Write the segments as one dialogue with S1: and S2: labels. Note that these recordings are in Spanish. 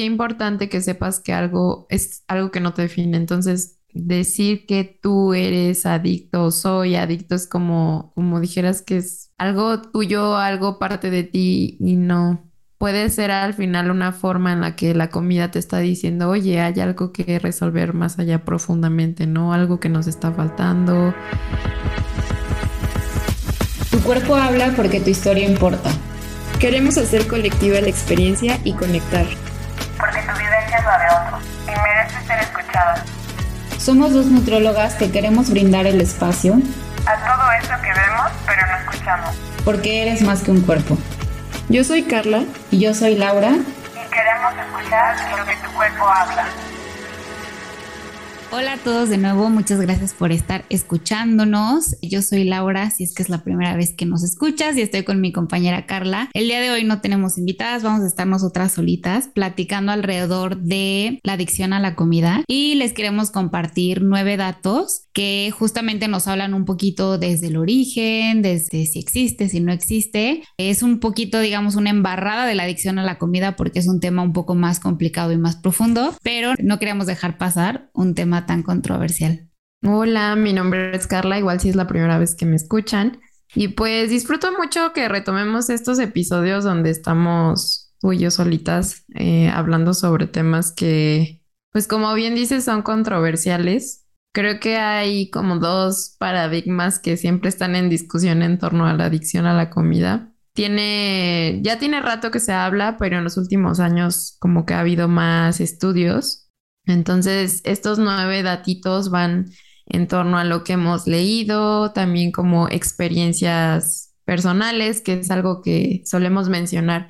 S1: sí importante que sepas que algo es algo que no te define. Entonces, decir que tú eres adicto o soy adicto es como, como dijeras que es algo tuyo, algo parte de ti y no. Puede ser al final una forma en la que la comida te está diciendo, oye, hay algo que resolver más allá profundamente, ¿no? Algo que nos está faltando.
S2: Tu cuerpo habla porque tu historia importa.
S3: Queremos hacer colectiva la experiencia y conectar.
S4: Porque tu vivencia es la de otros y merece ser escuchada.
S2: Somos dos nutrólogas que queremos brindar el espacio
S4: a todo eso que vemos pero no escuchamos.
S2: Porque eres más que un cuerpo.
S3: Yo soy Carla.
S2: Y yo soy Laura.
S4: Y queremos escuchar lo que tu cuerpo habla.
S2: Hola a todos de nuevo, muchas gracias por estar escuchándonos. Yo soy Laura, si es que es la primera vez que nos escuchas y estoy con mi compañera Carla. El día de hoy no tenemos invitadas, vamos a estar nosotras solitas platicando alrededor de la adicción a la comida y les queremos compartir nueve datos que justamente nos hablan un poquito desde el origen, desde si existe, si no existe. Es un poquito, digamos, una embarrada de la adicción a la comida porque es un tema un poco más complicado y más profundo, pero no queremos dejar pasar un tema tan controversial.
S1: Hola, mi nombre es Carla, igual si es la primera vez que me escuchan. Y pues disfruto mucho que retomemos estos episodios donde estamos tú y yo solitas eh, hablando sobre temas que, pues como bien dices, son controversiales. Creo que hay como dos paradigmas que siempre están en discusión en torno a la adicción a la comida. Tiene, ya tiene rato que se habla, pero en los últimos años como que ha habido más estudios entonces, estos nueve datitos van en torno a lo que hemos leído, también como experiencias personales, que es algo que solemos mencionar,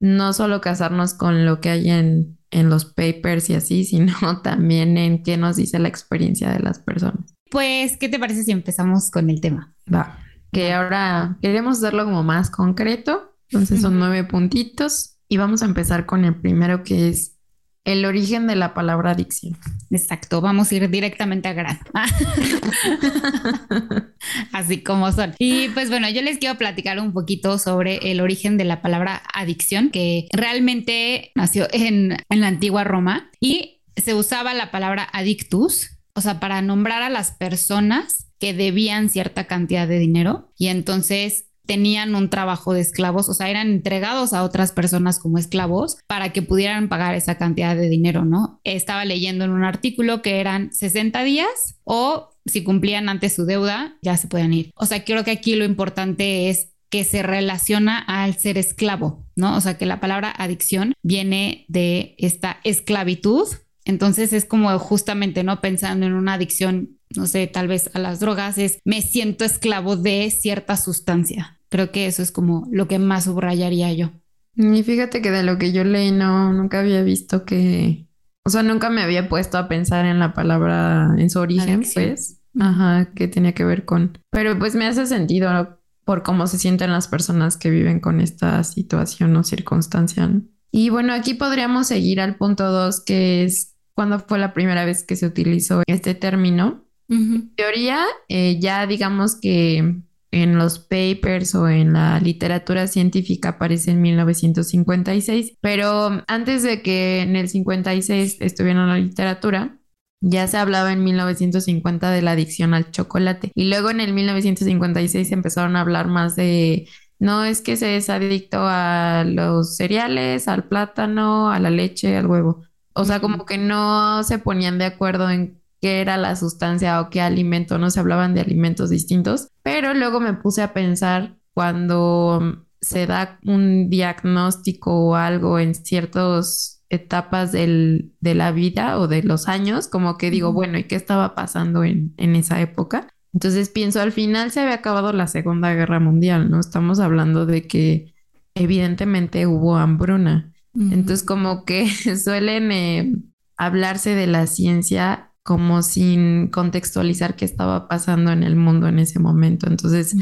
S1: no solo casarnos con lo que hay en, en los papers y así, sino también en qué nos dice la experiencia de las personas.
S2: Pues, ¿qué te parece si empezamos con el tema?
S1: Va, que ahora queremos hacerlo como más concreto, entonces son nueve puntitos y vamos a empezar con el primero que es el origen de la palabra adicción.
S2: Exacto, vamos a ir directamente a grano. Así como son. Y pues bueno, yo les quiero platicar un poquito sobre el origen de la palabra adicción, que realmente nació en, en la antigua Roma y se usaba la palabra adictus, o sea, para nombrar a las personas que debían cierta cantidad de dinero y entonces tenían un trabajo de esclavos, o sea, eran entregados a otras personas como esclavos para que pudieran pagar esa cantidad de dinero, ¿no? Estaba leyendo en un artículo que eran 60 días o si cumplían antes su deuda, ya se podían ir. O sea, creo que aquí lo importante es que se relaciona al ser esclavo, ¿no? O sea, que la palabra adicción viene de esta esclavitud. Entonces es como justamente, ¿no? Pensando en una adicción, no sé, tal vez a las drogas, es me siento esclavo de cierta sustancia, Creo que eso es como lo que más subrayaría yo.
S1: Y fíjate que de lo que yo leí, no, nunca había visto que, o sea, nunca me había puesto a pensar en la palabra, en su origen, pues, ajá, que tenía que ver con, pero pues me hace sentido por cómo se sienten las personas que viven con esta situación o circunstancia. Y bueno, aquí podríamos seguir al punto dos, que es cuando fue la primera vez que se utilizó este término. En teoría, eh, ya digamos que en los papers o en la literatura científica aparece en 1956, pero antes de que en el 56 estuviera en la literatura, ya se hablaba en 1950 de la adicción al chocolate y luego en el 1956 empezaron a hablar más de no es que se es adicto a los cereales, al plátano, a la leche, al huevo. O sea, como que no se ponían de acuerdo en qué era la sustancia o qué alimento, no se hablaban de alimentos distintos, pero luego me puse a pensar cuando se da un diagnóstico o algo en ciertas etapas del, de la vida o de los años, como que digo, bueno, ¿y qué estaba pasando en, en esa época? Entonces pienso, al final se había acabado la Segunda Guerra Mundial, ¿no? Estamos hablando de que evidentemente hubo hambruna. Entonces como que suelen eh, hablarse de la ciencia como sin contextualizar qué estaba pasando en el mundo en ese momento. Entonces,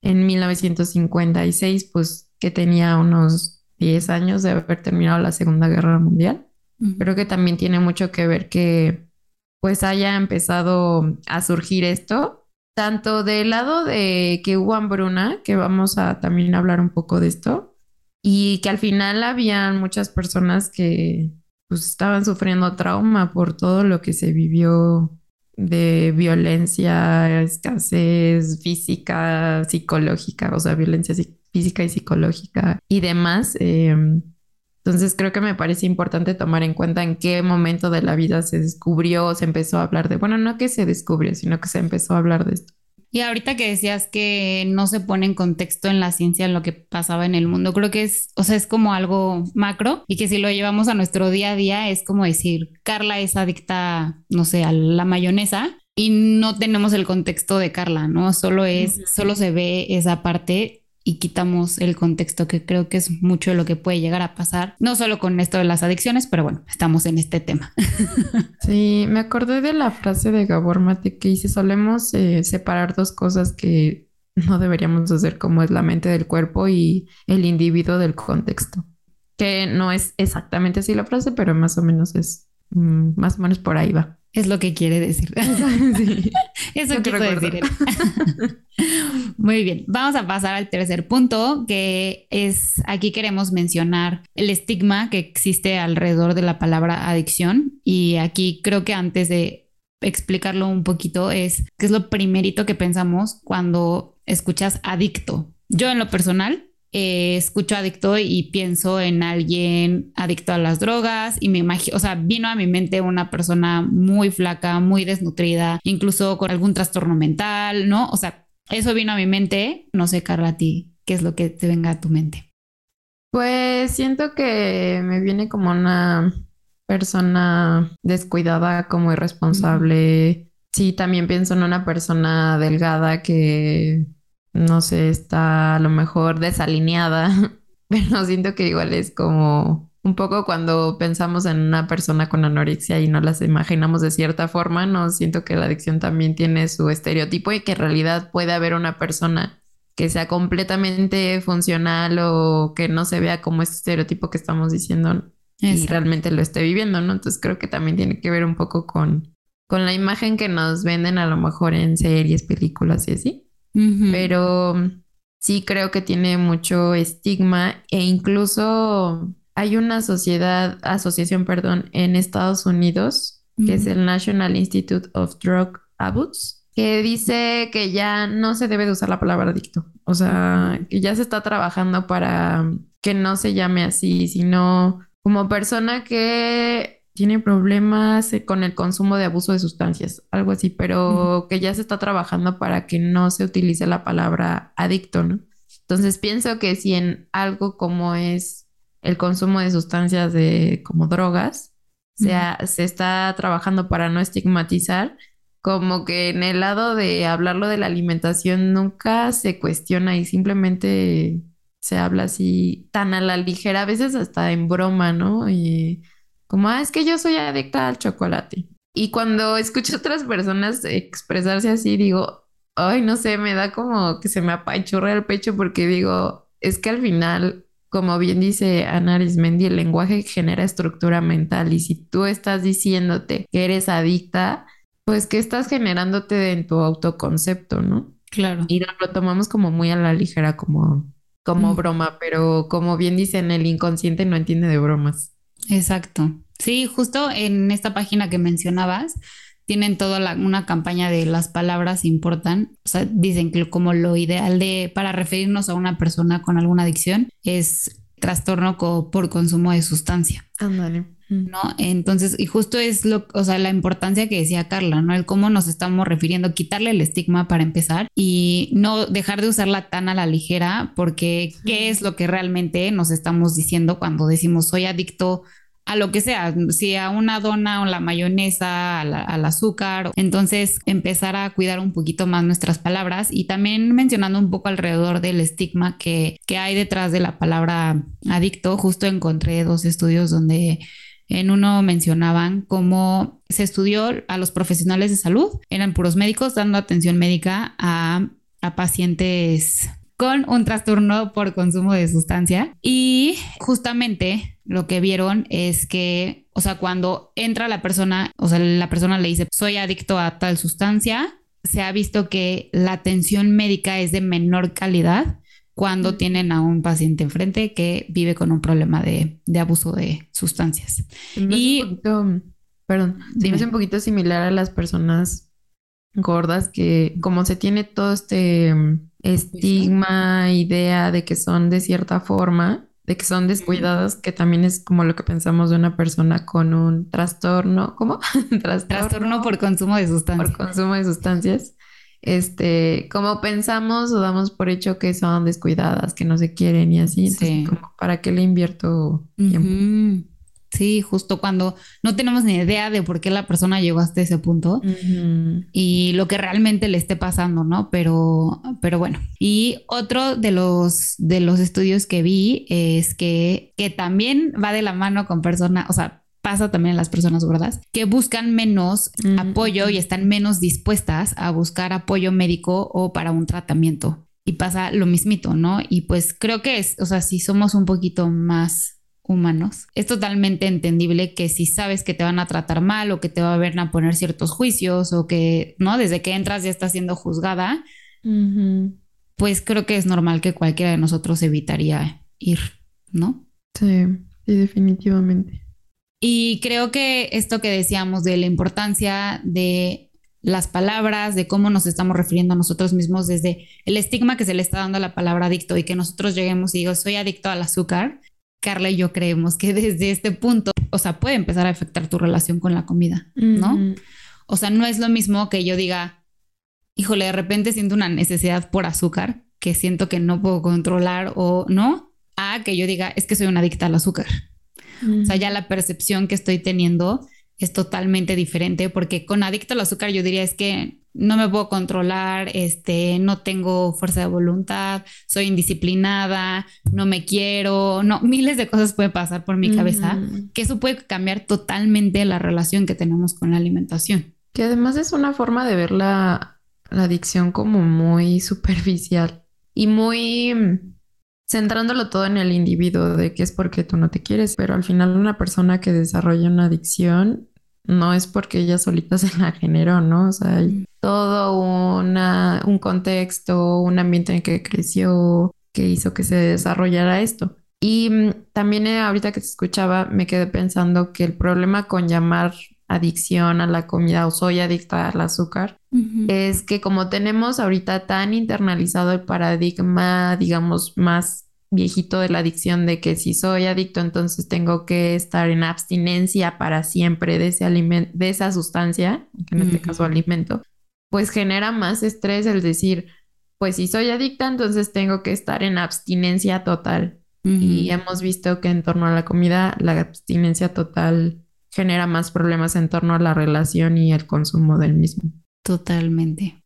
S1: en 1956, pues que tenía unos 10 años de haber terminado la Segunda Guerra Mundial. Creo que también tiene mucho que ver que pues haya empezado a surgir esto, tanto del lado de que hubo hambruna, que vamos a también hablar un poco de esto, y que al final habían muchas personas que pues estaban sufriendo trauma por todo lo que se vivió de violencia, escasez física, psicológica, o sea, violencia física y psicológica y demás. Em, entonces creo que me parece importante tomar en cuenta en qué momento de la vida se descubrió, se empezó a hablar de, bueno, no que se descubrió, sino que se empezó a hablar de esto.
S2: Y ahorita que decías que no se pone en contexto en la ciencia lo que pasaba en el mundo, creo que es, o sea, es como algo macro y que si lo llevamos a nuestro día a día es como decir, Carla es adicta, no sé, a la mayonesa y no tenemos el contexto de Carla, ¿no? Solo es, solo se ve esa parte y quitamos el contexto, que creo que es mucho lo que puede llegar a pasar, no solo con esto de las adicciones, pero bueno, estamos en este tema.
S1: Sí, me acordé de la frase de Gabor Mate que dice, solemos eh, separar dos cosas que no deberíamos hacer, como es la mente del cuerpo y el individuo del contexto, que no es exactamente así la frase, pero más o menos es, mm, más o menos por ahí va.
S2: Es lo que quiere decir. Eso quiere decir. Muy bien, vamos a pasar al tercer punto, que es, aquí queremos mencionar el estigma que existe alrededor de la palabra adicción. Y aquí creo que antes de explicarlo un poquito es, ¿qué es lo primerito que pensamos cuando escuchas adicto? Yo en lo personal eh, escucho adicto y pienso en alguien adicto a las drogas y me imagino, o sea, vino a mi mente una persona muy flaca, muy desnutrida, incluso con algún trastorno mental, ¿no? O sea, eso vino a mi mente. No sé, Carla, a ti, ¿qué es lo que te venga a tu mente?
S1: Pues siento que me viene como una persona descuidada, como irresponsable. Sí, también pienso en una persona delgada que no sé, está a lo mejor desalineada, pero siento que igual es como un poco cuando pensamos en una persona con anorexia y no las imaginamos de cierta forma, no siento que la adicción también tiene su estereotipo y que en realidad puede haber una persona que sea completamente funcional o que no se vea como este estereotipo que estamos diciendo y realmente lo esté viviendo, ¿no? Entonces creo que también tiene que ver un poco con, con la imagen que nos venden a lo mejor en series, películas y así pero sí creo que tiene mucho estigma e incluso hay una sociedad, asociación, perdón, en Estados Unidos, que es el National Institute of Drug Abuse, que dice que ya no se debe de usar la palabra adicto. O sea, que ya se está trabajando para que no se llame así, sino como persona que tiene problemas eh, con el consumo de abuso de sustancias, algo así, pero que ya se está trabajando para que no se utilice la palabra adicto, ¿no? Entonces pienso que si en algo como es el consumo de sustancias de como drogas, sea, se está trabajando para no estigmatizar, como que en el lado de hablarlo de la alimentación nunca se cuestiona y simplemente se habla así tan a la ligera, a veces hasta en broma, ¿no? Y como, ah, es que yo soy adicta al chocolate. Y cuando escucho a otras personas expresarse así, digo, ay, no sé, me da como que se me apachurra el pecho porque digo, es que al final, como bien dice Ana Arismendi, el lenguaje genera estructura mental y si tú estás diciéndote que eres adicta, pues que estás generándote en tu autoconcepto, ¿no?
S2: Claro.
S1: Y lo, tomamos como muy a la ligera, como, como mm. broma, pero como bien dicen, el inconsciente no entiende de bromas.
S2: Exacto. Sí, justo en esta página que mencionabas, tienen toda una campaña de las palabras importan. O sea, dicen que como lo ideal de para referirnos a una persona con alguna adicción es trastorno por consumo de sustancia.
S1: Ándale.
S2: ¿No? Entonces, y justo es lo, o sea, la importancia que decía Carla, ¿no? El cómo nos estamos refiriendo, quitarle el estigma para empezar y no dejar de usarla tan a la ligera, porque ¿qué es lo que realmente nos estamos diciendo cuando decimos soy adicto a lo que sea, si a una dona o la mayonesa, al azúcar. Entonces, empezar a cuidar un poquito más nuestras palabras y también mencionando un poco alrededor del estigma que, que hay detrás de la palabra adicto. Justo encontré dos estudios donde en uno mencionaban cómo se estudió a los profesionales de salud, eran puros médicos dando atención médica a, a pacientes con un trastorno por consumo de sustancia. Y justamente lo que vieron es que, o sea, cuando entra la persona, o sea, la persona le dice, soy adicto a tal sustancia, se ha visto que la atención médica es de menor calidad cuando tienen a un paciente enfrente que vive con un problema de, abuso de sustancias.
S1: y, perdón, me hace un poquito similar a las personas gordas que como se tiene todo este mm, estigma, idea de que son de cierta forma, de que son descuidadas, que también es como lo que pensamos de una persona con un trastorno, ¿cómo?
S2: trastorno, trastorno por consumo de sustancias.
S1: Por consumo de sustancias este, como pensamos o damos por hecho que son descuidadas, que no se quieren y así, sí. ¿para qué le invierto tiempo?
S2: Sí, justo cuando no tenemos ni idea de por qué la persona llegó hasta ese punto y lo que realmente le esté pasando, ¿no? Pero, pero bueno. Y otro de los, de los estudios que vi es que, que también va de la mano con personas, o sea, pasa también en las personas gordas, que buscan menos apoyo y están menos dispuestas a buscar apoyo médico o para un tratamiento. Y pasa lo mismito, ¿no? Y pues creo que es, o sea, si somos un poquito más humanos, es totalmente entendible que si sabes que te van a tratar mal o que te va a ver a poner ciertos juicios o que, ¿no? Desde que entras ya estás siendo juzgada, pues creo que es normal que cualquiera de nosotros evitaría ir, ¿no?
S1: Sí, sí, definitivamente.
S2: Y creo que esto que decíamos de la importancia de las palabras, de cómo nos estamos refiriendo a nosotros mismos, desde el estigma que se le está dando a la palabra adicto y que nosotros lleguemos y digo, soy adicto al azúcar, Carla y yo creemos que desde este punto, o sea, puede empezar a afectar tu relación con la comida, ¿no? O sea, no es lo mismo que yo diga, híjole, de repente siento una necesidad por azúcar que siento que no puedo controlar o no, a que yo diga, es que soy una adicta al azúcar. O sea, ya la percepción que estoy teniendo es totalmente diferente porque con adicto al azúcar yo diría es que no me puedo controlar, este, no tengo fuerza de voluntad, soy indisciplinada, no me quiero, no, miles de cosas pueden pasar por mi cabeza, que eso puede cambiar totalmente la relación que tenemos con la alimentación.
S1: Que además es una forma de ver la, la adicción como muy superficial y muy centrándolo todo en el individuo de que es porque tú no te quieres, pero al final una persona que desarrolla una adicción no es porque ella solita se la generó, ¿no? O sea, hay mm. todo una, un contexto, un ambiente en el que creció, que hizo que se desarrollara esto. Y mm, también eh, ahorita que te escuchaba, me quedé pensando que el problema con llamar adicción a la comida o soy adicta al azúcar es que como tenemos ahorita tan internalizado el paradigma, digamos, más viejito de la adicción de que si soy adicto entonces tengo que estar en abstinencia para siempre de ese alimento, de esa sustancia, que en este caso alimento, pues genera más estrés el decir, pues si soy adicta entonces tengo que estar en abstinencia total. Y hemos visto que en torno a la comida la abstinencia total genera más problemas en torno a la relación y el consumo del mismo.
S2: Totalmente.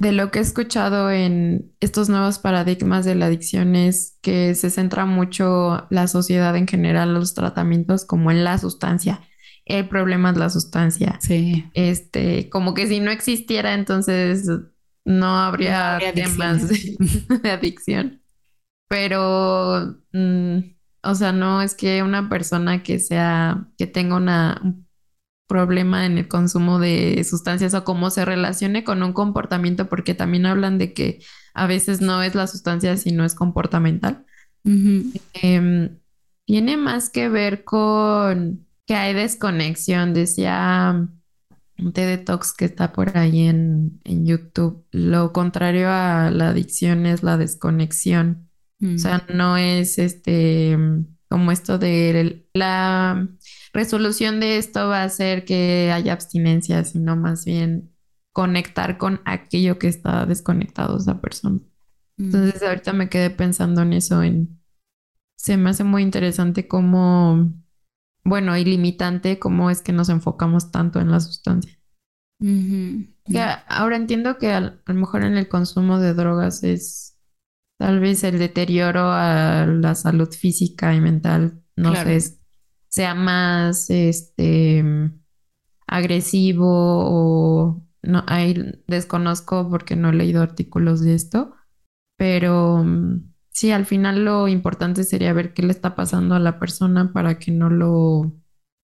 S1: De lo que he escuchado en estos nuevos paradigmas de la adicción es que se centra mucho la sociedad en general, los tratamientos como en la sustancia. El problema es la sustancia.
S2: Sí.
S1: Este, como que si no existiera, entonces no habría, temas de, adicción. Pero, mm, o sea, no es que una persona que sea, que tenga una, problema en el consumo de sustancias o cómo se relacione con un comportamiento, porque también hablan de que a veces no es la sustancia, sino es comportamental. Em, tiene más que ver con que hay desconexión, decía un TED Talks que está por ahí en, YouTube. Lo contrario a la adicción es la desconexión. O sea, mm. no es este como esto de la resolución de esto va a ser que haya abstinencia, sino más bien conectar con aquello que está desconectado esa persona. Entonces ahorita me quedé pensando en eso, en se me hace muy interesante cómo, bueno, y limitante cómo es que nos enfocamos tanto en la sustancia. ahora entiendo que a, lo mejor en el consumo de drogas es tal vez el deterioro a la salud física y mental, no sé, sea más este agresivo o no ahí desconozco porque no he leído artículos de esto, pero mm, sí, al final lo importante sería ver qué le está pasando a la persona para que no lo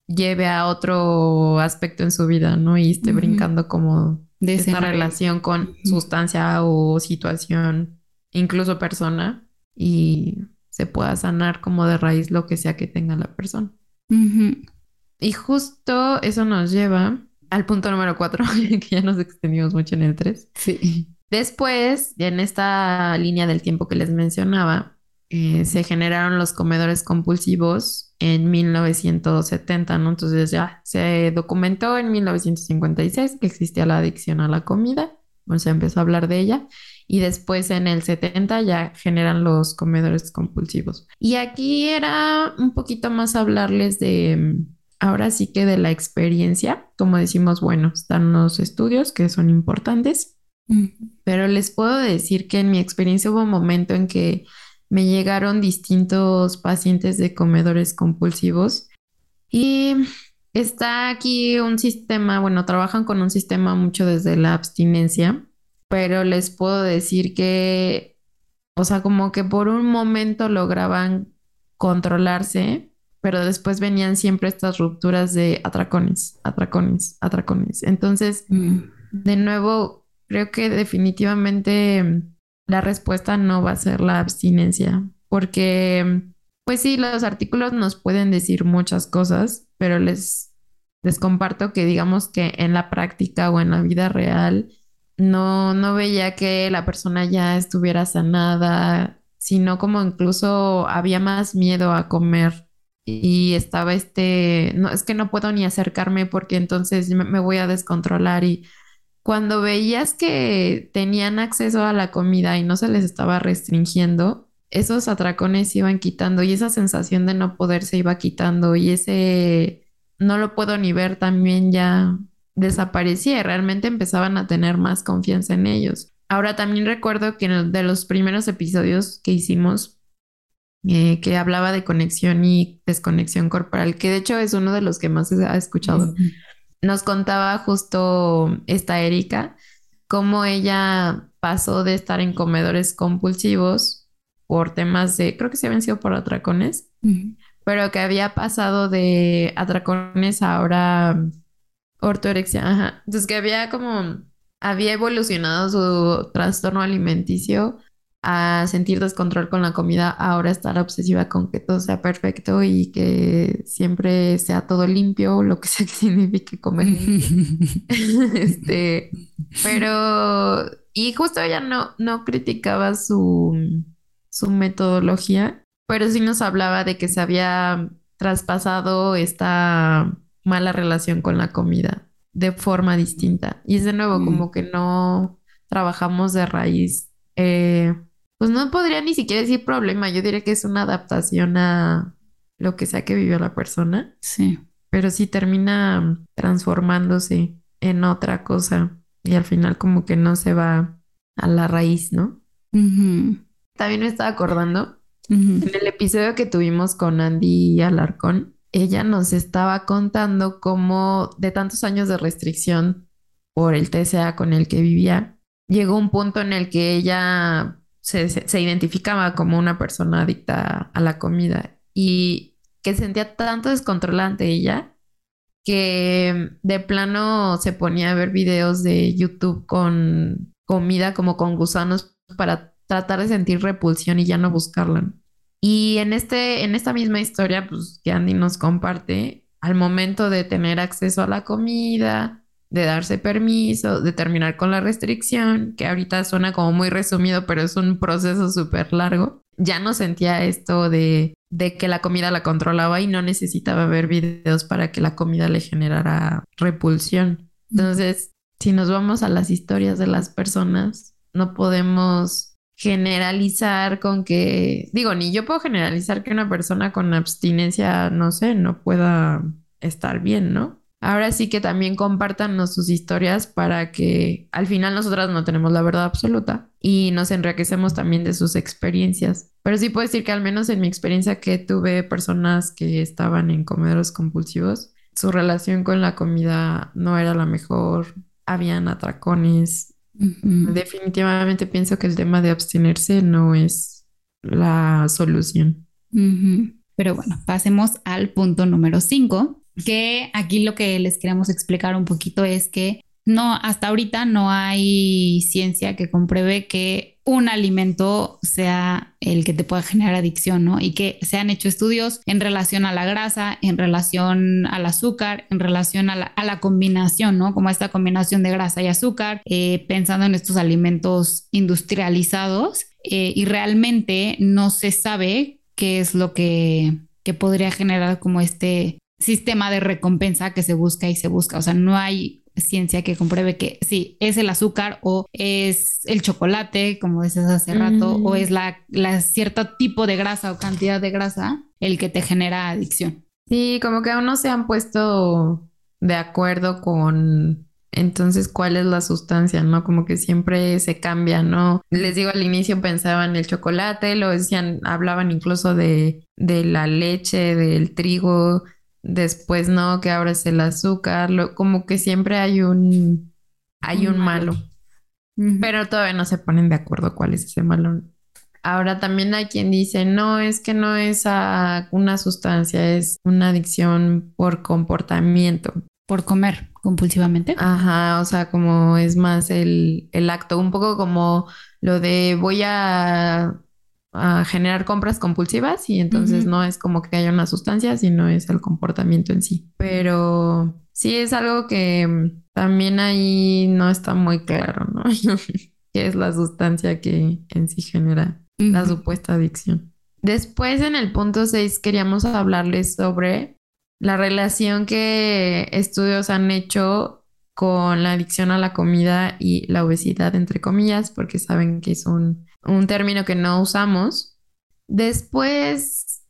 S1: lleve a otro aspecto en su vida, ¿no? Y esté brincando como de esa relación con sustancia o situación, incluso persona, y se pueda sanar como de raíz lo que sea que tenga la persona. Y justo eso nos lleva al punto número cuatro, que ya nos extendimos mucho en el tres.
S2: Sí.
S1: Después, en esta línea del tiempo que les mencionaba, eh, se generaron los comedores compulsivos en 1970, ¿no? Entonces ya se documentó en 1956 que existía la adicción a la comida, bueno, se empezó a hablar de ella, y después en el 70 ya generan los comedores compulsivos. Y aquí era un poquito más hablarles de, ahora sí que de la experiencia, como decimos, bueno, están los estudios que son importantes, pero les puedo decir que en mi experiencia hubo un momento en que me llegaron distintos pacientes de comedores compulsivos. Y está aquí un sistema, bueno, trabajan con un sistema mucho desde la abstinencia, pero les puedo decir que, o sea, como que por un momento lograban controlarse, pero después venían siempre estas rupturas de atracones, atracones, atracones. Entonces, mm. de nuevo, creo que definitivamente la respuesta no va a ser la abstinencia, porque, pues sí, los artículos nos pueden decir muchas cosas, pero les, les comparto que digamos que en la práctica o en la vida real, no, no veía que la persona ya estuviera sanada, sino como incluso había más miedo a comer y estaba este, no, es que no puedo ni acercarme porque entonces me voy a descontrolar y cuando veías que tenían acceso a la comida y no se les estaba restringiendo, esos atracones se iban quitando y esa sensación de no poder se iba quitando y ese no lo puedo ni ver también ya desaparecía y realmente empezaban a tener más confianza en ellos. Ahora también recuerdo que de los primeros episodios que hicimos, eh, que hablaba de conexión y desconexión corporal, que de hecho es uno de los que más se ha escuchado nos contaba justo esta Erika, cómo ella pasó de estar en comedores compulsivos por temas de, creo que se habían sido por atracones, pero que había pasado de atracones a ahora ortorexia, ajá. Entonces que había como, había evolucionado su trastorno alimenticio a sentir descontrol con la comida, ahora estar obsesiva con que todo sea perfecto y que siempre sea todo limpio, lo que sea que signifique comer. este, pero, y justo ella no, no criticaba su, su metodología, pero sí nos hablaba de que se había traspasado esta mala relación con la comida de forma distinta. Y es de nuevo, como que no trabajamos de raíz. Eh, pues no podría ni siquiera decir problema, yo diría que es una adaptación a lo que sea que vivió la persona.
S2: Sí.
S1: Pero sí termina transformándose en otra cosa y al final como que no se va a la raíz, ¿no? También me estaba acordando, en el episodio que tuvimos con Andy Alarcón, ella nos estaba contando cómo de tantos años de restricción por el TCA con el que vivía, llegó un punto en el que ella se, identificaba como una persona adicta a la comida y que sentía tanto descontrol ante ella que de plano se ponía a ver videos de YouTube con comida como con gusanos para tratar de sentir repulsión y ya no buscarla. Y en, este, en esta misma historia pues, que Andy nos comparte, al momento de tener acceso a la comida, de darse permiso, de terminar con la restricción, que ahorita suena como muy resumido, pero es un proceso súper largo. Ya no sentía esto de, de que la comida la controlaba y no necesitaba ver videos para que la comida le generara repulsión. Entonces, si nos vamos a las historias de las personas, no podemos generalizar con que, digo, ni yo puedo generalizar que una persona con abstinencia, no sé, no pueda estar bien, ¿no? Ahora sí que también compártanos sus historias para que al final nosotras no tenemos la verdad absoluta y nos enriquecemos también de sus experiencias. Pero sí puedo decir que al menos en mi experiencia que tuve personas que estaban en comedores compulsivos, su relación con la comida no era la mejor, habían atracones. Definitivamente pienso que el tema de abstenerse no es la solución.
S2: Pero bueno, pasemos al punto número 5, que aquí lo que les queremos explicar un poquito es que no, hasta ahorita no hay ciencia que compruebe que un alimento sea el que te pueda generar adicción, ¿no? Y que se han hecho estudios en relación a la grasa, en relación al azúcar, en relación a la, combinación, ¿no? Como esta combinación de grasa y azúcar, eh, pensando en estos alimentos industrializados. Eh, y realmente no se sabe qué es lo que, que podría generar como este sistema de recompensa que se busca y se busca. O sea, no hay ciencia que compruebe que sí, es el azúcar o es el chocolate, como decías hace rato, o es la, la cierto tipo de grasa o cantidad de grasa el que te genera adicción.
S1: Sí, como que aún no se han puesto de acuerdo con entonces cuál es la sustancia, ¿no? Como que siempre se cambia, ¿no? Les digo, al inicio pensaban el chocolate, lo decían, hablaban incluso de, de la leche, del trigo, después no, que ahora es el azúcar, como que siempre hay un, hay un, malo. Pero todavía no se ponen de acuerdo cuál es ese malo. Ahora también hay quien dice, no, es que no es una sustancia, es una adicción por comportamiento.
S2: Por comer compulsivamente.
S1: Ajá, o sea, como es más el, el acto, un poco como lo de voy a a generar compras compulsivas y entonces no es como que haya una sustancia, sino es el comportamiento en sí. Pero sí es algo que mm, también ahí no está muy claro, ¿no? ¿Qué es la sustancia que en sí genera la supuesta adicción? Después en el punto 6 queríamos hablarles sobre la relación que estudios han hecho con la adicción a la comida y la obesidad, entre comillas, porque saben que es un un término que no usamos. Después,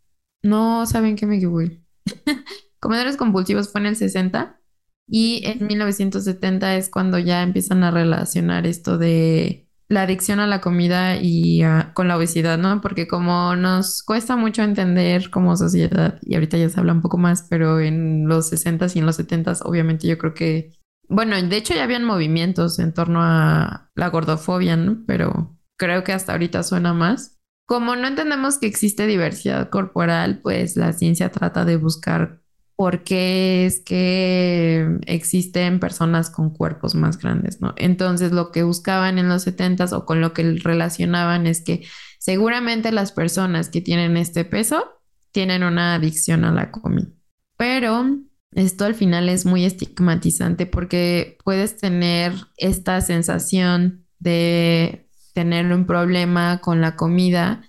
S1: no saben qué me equivoqué. Comedores compulsivos fue en el 60 y en 1970 es cuando ya empiezan a relacionar esto de la adicción a la comida y con la obesidad, ¿no? Porque como nos cuesta mucho entender como sociedad, y ahorita ya se habla un poco más, pero en los 60s y en los 70s, obviamente yo creo que, bueno, de hecho ya habían movimientos en torno a la gordofobia, ¿no? Pero creo que hasta ahorita suena más. Como no entendemos que existe diversidad corporal, pues la ciencia trata de buscar por qué es que existen personas con cuerpos más grandes, ¿no? Entonces lo que buscaban en los 70s o con lo que relacionaban es que seguramente las personas que tienen este peso tienen una adicción a la comida. Pero esto al final es muy estigmatizante porque puedes tener esta sensación de tener un problema con la comida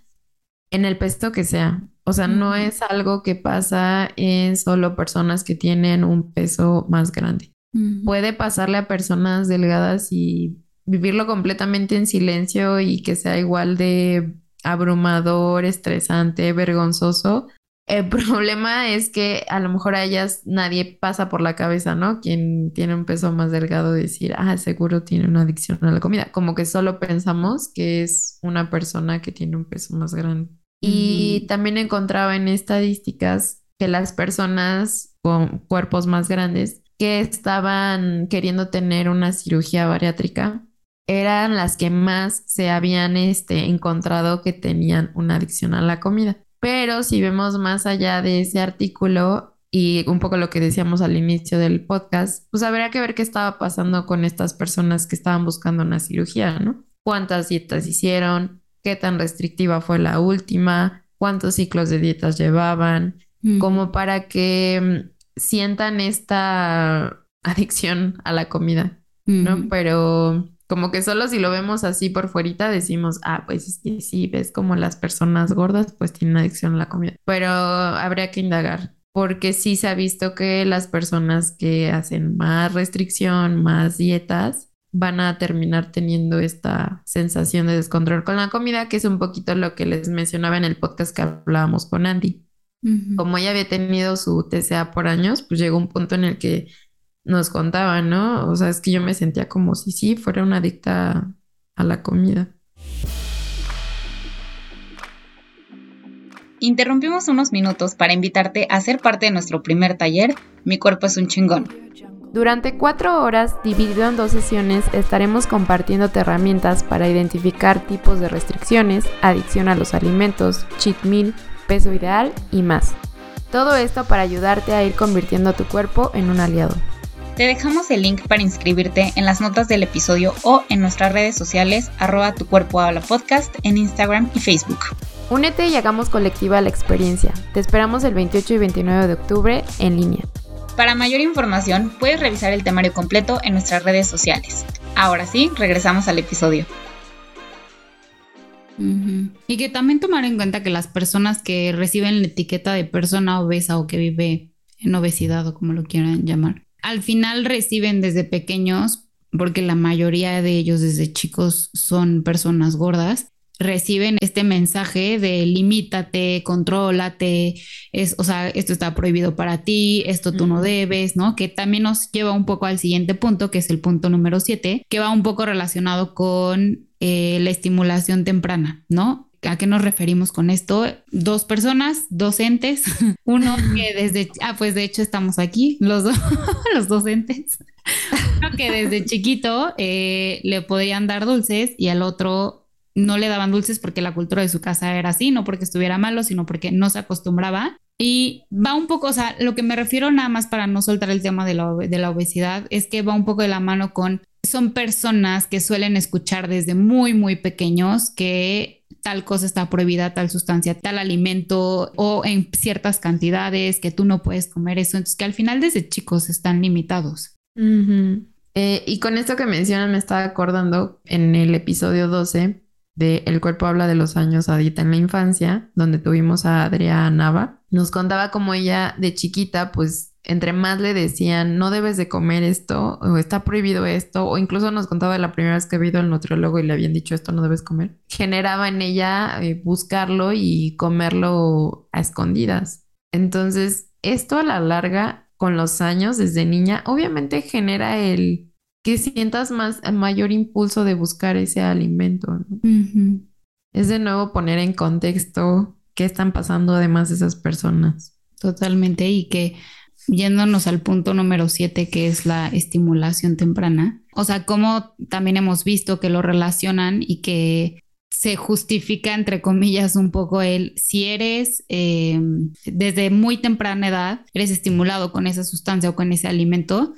S1: en el peso que sea. O sea, no es algo que pasa en solo personas que tienen un peso más grande. Puede pasarle a personas delgadas y vivirlo completamente en silencio y que sea igual de abrumador, estresante, vergonzoso el problema es que a lo mejor a ellas nadie pasa por la cabeza, ¿no? Quien tiene un peso más delgado decir, ah, seguro tiene una adicción a la comida. Como que solo pensamos que es una persona que tiene un peso más grande. Y también encontraba en estadísticas que las personas con cuerpos más grandes que estaban queriendo tener una cirugía bariátrica eran las que más se habían este, encontrado que tenían una adicción a la comida. Pero si vemos más allá de ese artículo y un poco lo que decíamos al inicio del podcast, pues habría que ver qué estaba pasando con estas personas que estaban buscando una cirugía, ¿no? ¿Cuántas dietas hicieron? ¿Qué tan restrictiva fue la última? ¿Cuántos ciclos de dietas llevaban? Como para que mm, sientan esta adicción a la comida, ¿no? Pero como que solo si lo vemos así por fuerita decimos, ah, pues es que sí, ves como las personas gordas pues tienen adicción a la comida. Pero habría que indagar, porque sí se ha visto que las personas que hacen más restricción, más dietas, van a terminar teniendo esta sensación de descontrol con la comida, que es un poquito lo que les mencionaba en el podcast que hablábamos con Andy. Como ella había tenido su TCA por años, pues llegó un punto en el que nos contaban, ¿no? O sea, es que yo me sentía como si sí fuera una adicta a la comida.
S5: Interrumpimos unos minutos para invitarte a ser parte de nuestro primer taller, Mi cuerpo es un chingón.
S3: Durante cuatro horas, dividido en dos sesiones, estaremos compartiéndote herramientas para identificar tipos de restricciones, adicción a los alimentos, cheat meal, peso ideal y más. Todo esto para ayudarte a ir convirtiendo a tu cuerpo en un aliado.
S5: Te dejamos el link para inscribirte en las notas del episodio o en nuestras redes sociales arroba tu cuerpo habla podcast en Instagram y Facebook.
S3: Únete y hagamos colectiva la experiencia. Te esperamos el 28 y 29 de octubre en línea.
S5: Para mayor información puedes revisar el temario completo en nuestras redes sociales. Ahora sí, regresamos al episodio.
S2: Y que también tomar en cuenta que las personas que reciben la etiqueta de persona obesa o que vive en obesidad o como lo quieran llamar, al final reciben desde pequeños, porque la mayoría de ellos desde chicos son personas gordas, reciben este mensaje de limítate, contrólate, es, o sea, esto está prohibido para ti, esto tú no debes, ¿no? Que también nos lleva un poco al siguiente punto, que es el punto número siete, que va un poco relacionado con eh, la estimulación temprana, ¿no? ¿A qué nos referimos con esto? Dos personas, docentes, uno que desde, ah, pues de hecho estamos aquí, los, dos, los docentes, uno que desde chiquito eh, le podían dar dulces y al otro no le daban dulces porque la cultura de su casa era así, no porque estuviera malo, sino porque no se acostumbraba. Y va un poco, o sea, lo que me refiero nada más para no soltar el tema de la, de la obesidad es que va un poco de la mano con, son personas que suelen escuchar desde muy, muy pequeños que tal cosa está prohibida, tal sustancia, tal alimento o en ciertas cantidades que tú no puedes comer eso. Entonces que al final desde chicos están limitados.
S1: Eh, y con esto que mencionan me estaba acordando en el episodio 12 de El cuerpo habla de los años Adita en la infancia, donde tuvimos a Adriana Nava. Nos contaba cómo ella de chiquita pues entre más le decían, no debes de comer esto, o está prohibido esto, o incluso nos contaba la primera vez que había ido al nutriólogo y le habían dicho esto no debes comer, generaba en ella eh, buscarlo y comerlo a escondidas. Entonces, esto a la larga, con los años, desde niña, obviamente genera el que sientas más, mayor impulso de buscar ese alimento. Es de nuevo poner en contexto qué están pasando además esas personas.
S2: Totalmente, y que yéndonos al punto número siete, que es la estimulación temprana. O sea, como también hemos visto que lo relacionan y que se justifica, entre comillas, un poco el si eres eh, desde muy temprana edad, eres estimulado con esa sustancia o con ese alimento,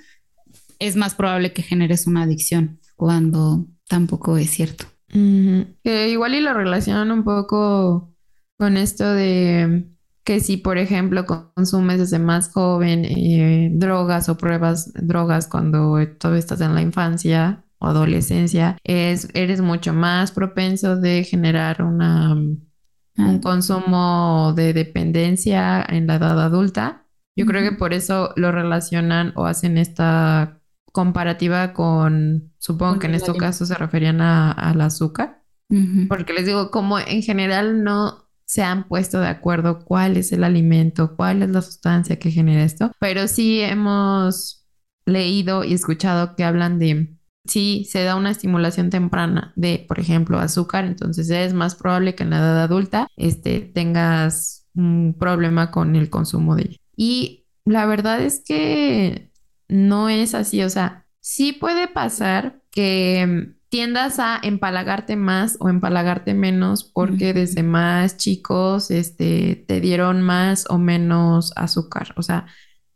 S2: es más probable que generes una adicción cuando tampoco es cierto.
S1: igual y lo relacionan un poco con esto de que si, por ejemplo, consumes desde más joven eh, drogas o pruebas drogas cuando todavía estás en la infancia o adolescencia, es, eres mucho más propenso de generar una, un ah. consumo de dependencia en la edad adulta. Yo creo que por eso lo relacionan o hacen esta comparativa con, supongo que en este caso se referían al azúcar, porque les digo, como en general no, se han puesto de acuerdo cuál es el alimento, cuál es la sustancia que genera esto, pero sí hemos leído y escuchado que hablan de si se da una estimulación temprana de, por ejemplo, azúcar, entonces es más probable que en la edad adulta este, tengas un problema con el consumo de ella. Y la verdad es que no es así, o sea, sí puede pasar que tiendas a empalagarte más o empalagarte menos porque desde más chicos este, te dieron más o menos azúcar. O sea,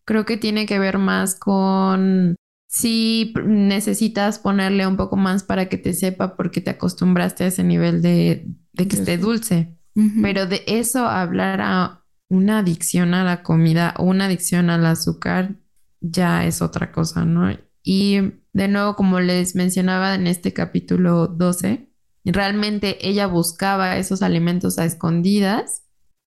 S1: creo que tiene que ver más con si necesitas ponerle un poco más para que te sepa porque te acostumbraste a ese nivel de, de que esté dulce. Pero de eso hablar a una adicción a la comida o una adicción al azúcar ya es otra cosa, ¿no? Y de nuevo, como les mencionaba en este capítulo 12, realmente ella buscaba esos alimentos a escondidas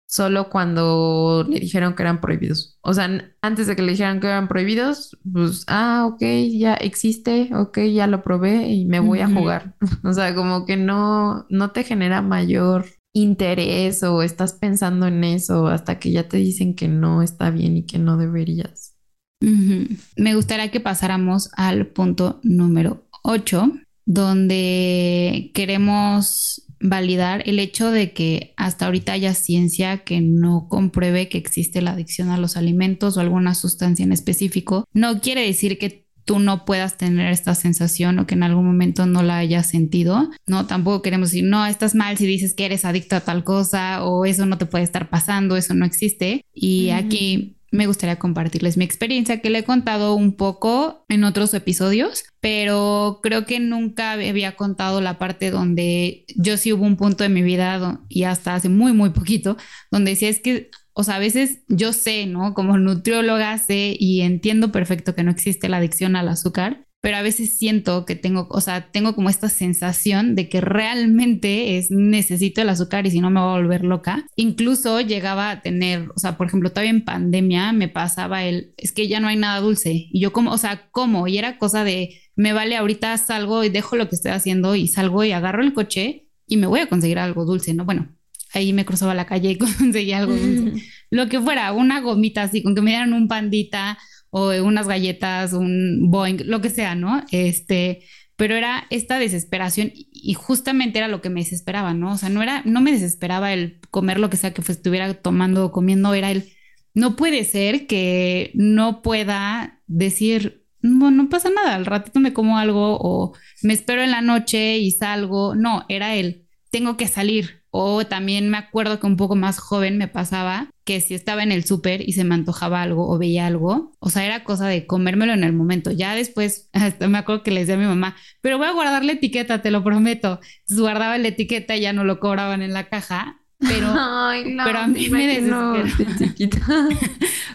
S1: solo cuando le dijeron que eran prohibidos. O sea, antes de que le dijeran que eran prohibidos, pues, ah, ok, ya existe, ok, ya lo probé y me voy a jugar. o sea, como que no, no te genera mayor interés o estás pensando en eso hasta que ya te dicen que no está bien y que no deberías.
S2: Me gustaría que pasáramos al punto número 8, donde queremos validar el hecho de que hasta ahorita haya ciencia que no compruebe que existe la adicción a los alimentos o alguna sustancia en específico. No quiere decir que tú no puedas tener esta sensación o que en algún momento no la hayas sentido. No, tampoco queremos decir, no, estás mal si dices que eres adicto a tal cosa o eso no te puede estar pasando, eso no existe. Y aquí me gustaría compartirles mi experiencia que le he contado un poco en otros episodios, pero creo que nunca había contado la parte donde yo sí hubo un punto de mi vida y hasta hace muy, muy poquito, donde decía es que o sea, a veces yo sé, ¿no? Como nutrióloga sé y entiendo perfecto que no existe la adicción al azúcar, pero a veces siento que tengo, o sea, tengo como esta sensación de que realmente es necesito el azúcar y si no me voy a volver loca. Incluso llegaba a tener, o sea, por ejemplo, todavía en pandemia me pasaba el, es que ya no hay nada dulce y yo como, o sea, como y era cosa de, me vale ahorita salgo y dejo lo que estoy haciendo y salgo y agarro el coche y me voy a conseguir algo dulce, ¿no? Bueno, ahí me cruzaba la calle y conseguía algo dulce. Lo que fuera, una gomita así, con que me dieran un pandita o unas galletas, un Boeing, lo que sea, ¿no? Este, pero era esta desesperación y justamente era lo que me desesperaba, ¿no? O sea, no era, no me desesperaba el comer lo que sea que estuviera tomando o comiendo, era el, no puede ser que no pueda decir, no, no pasa nada, al ratito me como algo o me espero en la noche y salgo, no, era el, tengo que salir, o también me acuerdo que un poco más joven me pasaba que si estaba en el súper y se me antojaba algo o veía algo, o sea, era cosa de comérmelo en el momento. Ya después, hasta me acuerdo que le decía a mi mamá, pero voy a guardar la etiqueta, te lo prometo. Entonces guardaba la etiqueta y ya no lo cobraban en la caja. Pero, pero a mí me desesperaba.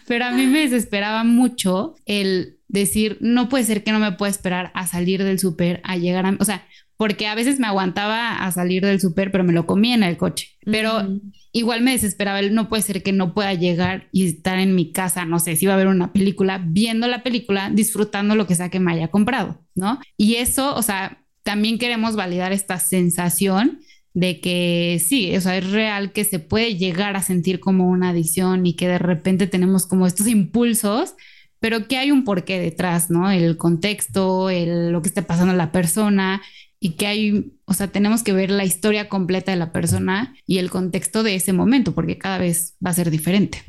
S2: pero a mí me desesperaba mucho el decir, no puede ser que no me pueda esperar a salir del súper, a llegar a, o sea, porque a veces me aguantaba a salir del súper, pero me lo comía en el coche. Pero igual me desesperaba, no puede ser que no pueda llegar y estar en mi casa, no sé, si iba a ver una película, viendo la película, disfrutando lo que sea que me haya comprado, ¿no? Y eso, o sea, también queremos validar esta sensación de que sí, o sea, es real que se puede llegar a sentir como una adicción y que de repente tenemos como estos impulsos pero que hay un porqué detrás, ¿no? El contexto, el, lo que está pasando a la persona y que hay, o sea, tenemos que ver la historia completa de la persona y el contexto de ese momento, porque cada vez va a ser diferente.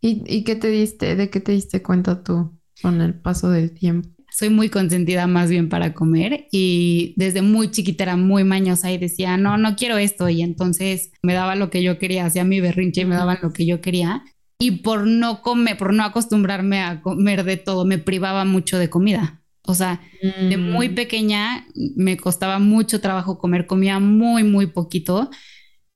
S1: ¿Y, qué te diste? ¿De qué te diste cuenta tú con el paso del tiempo?
S2: Soy muy consentida más bien para comer y desde muy chiquita era muy mañosa y decía, no, no quiero esto. Y entonces me daba lo que yo quería, hacía mi berrinche y me daban lo que yo quería. Y por no comer, por no acostumbrarme a comer de todo, me privaba mucho de comida. O sea, de muy mm. pequeña me costaba mucho trabajo comer, comía muy, muy poquito.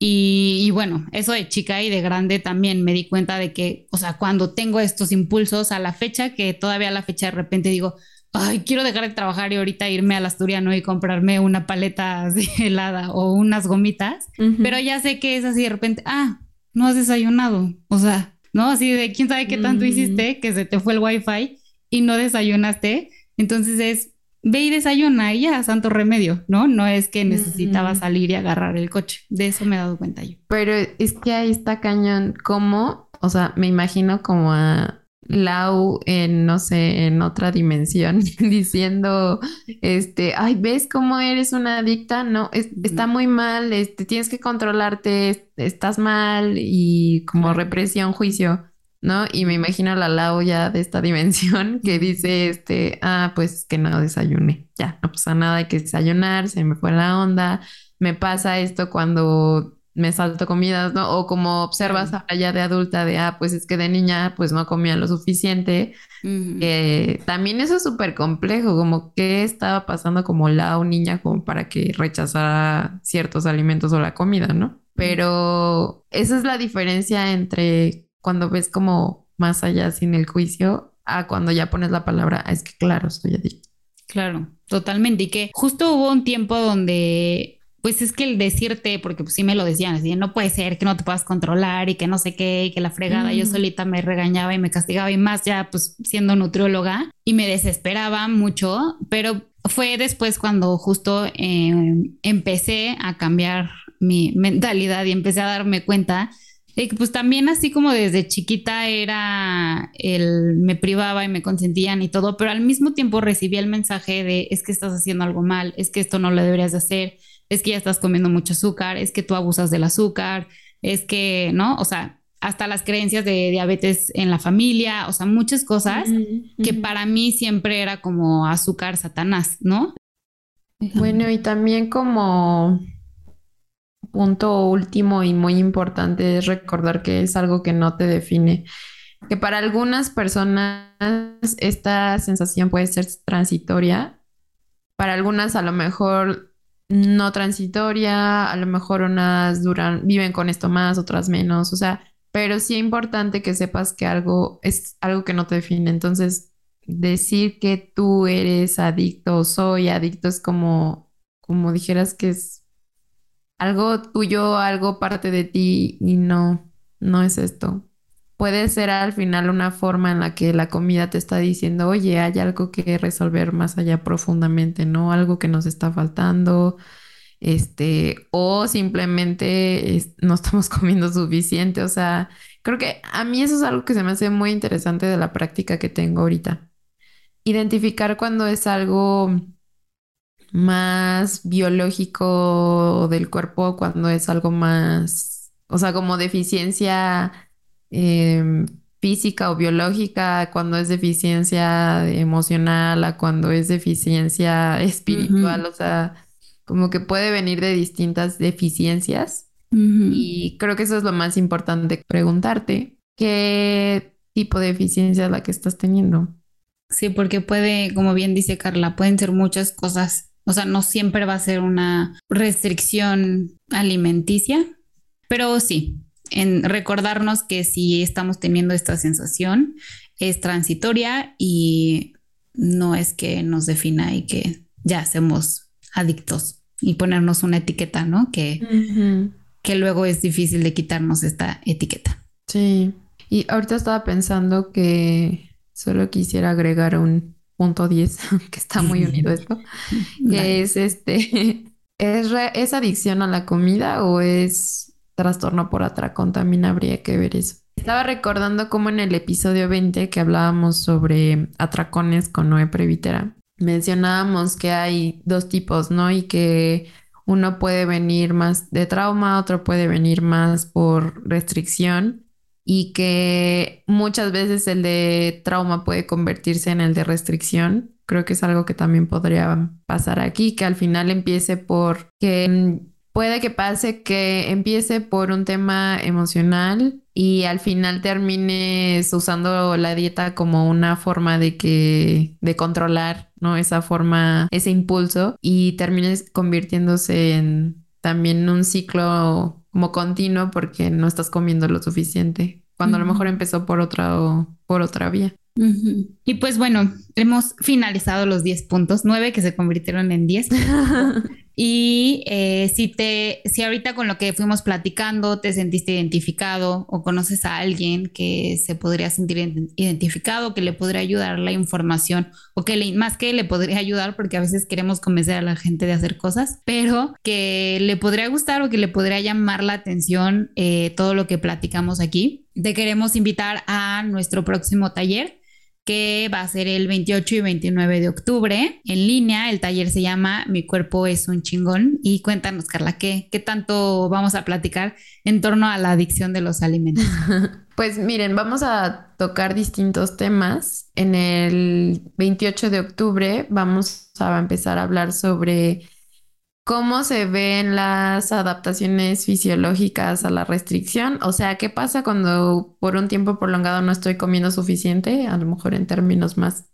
S2: Y, bueno, eso de chica y de grande también me di cuenta de que, o sea, cuando tengo estos impulsos a la fecha, que todavía a la fecha de repente digo, ay, quiero dejar de trabajar y ahorita irme al asturiano y comprarme una paleta helada o unas gomitas, pero ya sé que es así de repente, ah, no has desayunado, o sea, ¿no? Así de quién sabe qué tanto mm. hiciste que se te fue el wifi y no desayunaste entonces es, ve y desayuna y ya, santo remedio, ¿no? No es que necesitaba salir y agarrar el coche. De eso me he dado cuenta yo.
S1: Pero es que ahí está cañón, ¿cómo? O sea, me imagino como a Lau en, no sé, en otra dimensión, diciendo, este, ay, ¿ves cómo eres una adicta? No, está muy mal, este, tienes que controlarte, estás mal y como represión, juicio. ¿No? Y me imagino la Lau ya de esta dimensión que dice, este, ah, pues que no desayuné, ya, no pasa nada, hay que desayunar, se me fue la onda, me pasa esto cuando me salto comidas, ¿no? O como observas ahora ya de adulta de, ah, pues es que de niña pues no comía lo suficiente. también eso es súper complejo, como qué estaba pasando como la niña como para que rechazara ciertos alimentos o la comida, ¿no? Pero esa es la diferencia entre cuando ves como más allá sin el juicio a cuando ya pones la palabra, ah, es que claro, soy adicto.
S2: Claro, totalmente. Y que justo hubo un tiempo donde, pues es que el decirte, porque pues sí me lo decían, así, no puede ser que no te puedas controlar y que no sé qué, y que la fregada, yo solita me regañaba y me castigaba y más ya pues siendo nutrióloga y me desesperaba mucho, pero fue después cuando justo eh, empecé a cambiar mi mentalidad y empecé a darme cuenta pues también así como desde chiquita era el me privaba y me consentían y todo, pero al mismo tiempo recibía el mensaje de es que estás haciendo algo mal, es que esto no lo deberías de hacer, es que ya estás comiendo mucho azúcar, es que tú abusas del azúcar, es que, ¿no? O sea, hasta las creencias de diabetes en la familia, o sea, muchas cosas que para mí siempre era como azúcar satanás, ¿no?
S1: Bueno, y también como punto último y muy importante es recordar que es algo que no te define. que para algunas personas esta sensación puede ser transitoria, para algunas a lo mejor no transitoria, a lo mejor unas duran, viven con esto más, otras menos, o sea, pero sí es importante que sepas que algo es algo que no te define. Entonces, decir que tú eres adicto o soy adicto es como, como dijeras que es algo tuyo, algo parte de ti y no, no es esto. Puede ser al final una forma en la que la comida te está diciendo, oye, hay algo que resolver más allá profundamente, ¿no? Algo que nos está faltando, este, o simplemente no estamos comiendo suficiente. O sea, creo que a mí eso es algo que se me hace muy interesante de la práctica que tengo ahorita. Identificar cuando es algo más biológico del cuerpo, cuando es algo más, o sea, como deficiencia em, física o biológica, cuando es deficiencia emocional, a cuando es deficiencia espiritual, o sea, como que puede venir de distintas deficiencias. Y creo que eso es lo más importante, preguntarte qué tipo de deficiencia es la que estás teniendo.
S2: Sí, porque puede, como bien dice Carla, pueden ser muchas cosas o sea, no siempre va a ser una restricción alimenticia, pero sí, en recordarnos que si estamos teniendo esta sensación es transitoria y no es que nos defina y que ya hacemos adictos y ponernos una etiqueta, ¿no? Que, que luego es difícil de quitarnos esta etiqueta.
S1: Sí, y ahorita estaba pensando que solo quisiera agregar un punto 10, que está muy unido esto, que es este, ¿es, ¿es adicción a la comida o es trastorno por atracón? También habría que ver eso. Estaba recordando cómo en el episodio 20 que hablábamos sobre atracones con Noé Previtera, mencionábamos que hay dos tipos, ¿no? Y que uno puede venir más de trauma, otro puede venir más por restricción y que muchas veces el de trauma puede convertirse en el de restricción. Creo que es algo que también podría pasar aquí, que al final empiece por que mm, puede que pase que empiece por un tema emocional y al final termines usando la dieta como una forma de que de controlar, ¿no? Esa forma, ese impulso y termines convirtiéndose en también un ciclo como continuo porque no estás comiendo lo suficiente, cuando a lo mejor empezó por otra o por otra vía.
S2: Y pues bueno, hemos finalizado los 10 puntos, 9 que se convirtieron en 10. y eh, si te, si ahorita con lo que fuimos platicando te sentiste identificado o conoces a alguien que se podría sentir identificado, que le podría ayudar la información o que le, más que le podría ayudar, porque a veces queremos convencer a la gente de hacer cosas, pero que le podría gustar o que le podría llamar la atención eh, todo lo que platicamos aquí, te queremos invitar a nuestro próximo taller que va a ser el 28 y 29 de octubre en línea. El taller se llama Mi cuerpo es un chingón. Y cuéntanos, Carla, ¿qué, qué tanto vamos a platicar en torno a la adicción de los alimentos?
S1: Pues miren, vamos a tocar distintos temas. En el 28 de octubre vamos a empezar a hablar sobre cómo se ven las adaptaciones fisiológicas a la restricción. O sea, ¿qué pasa cuando por un tiempo prolongado no estoy comiendo suficiente? A lo mejor en términos más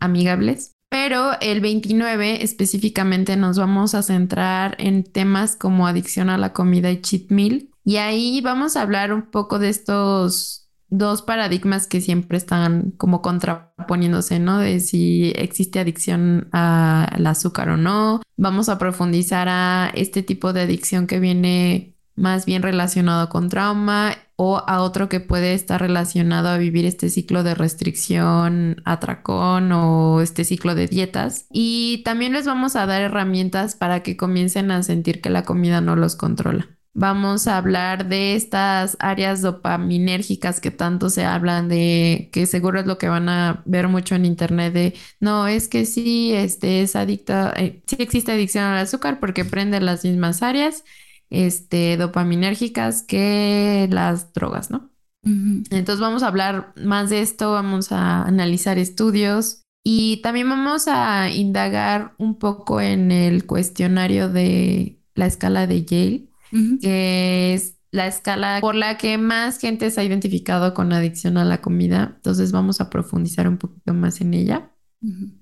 S1: amigables. Pero el 29 específicamente nos vamos a centrar en temas como adicción a la comida y cheat meal. Y ahí vamos a hablar un poco de estos dos paradigmas que siempre están como contraponiéndose, ¿no? De si existe adicción al azúcar o no. Vamos a profundizar a este tipo de adicción que viene más bien relacionado con trauma o a otro que puede estar relacionado a vivir este ciclo de restricción, atracón o este ciclo de dietas. Y también les vamos a dar herramientas para que comiencen a sentir que la comida no los controla. Vamos a hablar de estas áreas dopaminérgicas que tanto se hablan de, que seguro es lo que van a ver mucho en internet de, no, es que sí, este es adicta, eh, sí existe adicción al azúcar porque prende las mismas áreas, este, dopaminérgicas que las drogas, ¿no? Entonces vamos a hablar más de esto, vamos a analizar estudios y también vamos a indagar un poco en el cuestionario de la escala de Yale que es la escala por la que más gente se ha identificado con adicción a la comida. Entonces vamos a profundizar un poquito más en ella.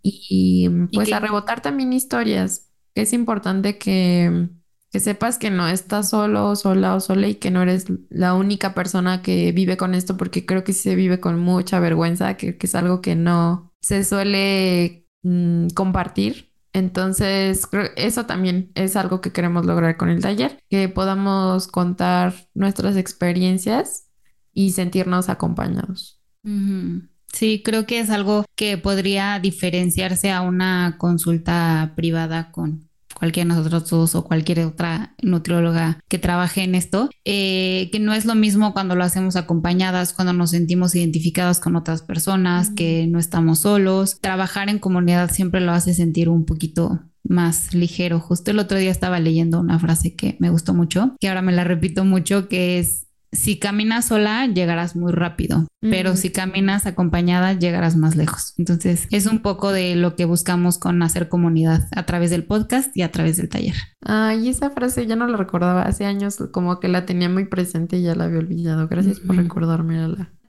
S1: Y, pues a rebotar también historias. Es importante que, que sepas que no estás solo, sola o sola y que no eres la única persona que vive con esto, porque creo que sí se vive con mucha vergüenza, que, que es algo que no se suele mm, compartir. Entonces, eso también es algo que queremos lograr con el taller, que podamos contar nuestras experiencias y sentirnos acompañados.
S2: Sí, creo que es algo que podría diferenciarse a una consulta privada con cualquiera de nosotros dos o cualquier otra nutrióloga que trabaje en esto, eh, que no es lo mismo cuando lo hacemos acompañadas, cuando nos sentimos identificadas con otras personas, que no estamos solos. Trabajar en comunidad siempre lo hace sentir un poquito más ligero. Justo el otro día estaba leyendo una frase que me gustó mucho, que ahora me la repito mucho, que es si caminas sola, llegarás muy rápido, pero si caminas acompañada, llegarás más lejos. Entonces, es un poco de lo que buscamos con hacer comunidad a través del podcast y a través del taller.
S1: Ay, esa frase ya no la recordaba. Hace años como que la tenía muy presente y ya la había olvidado. Gracias por recordarme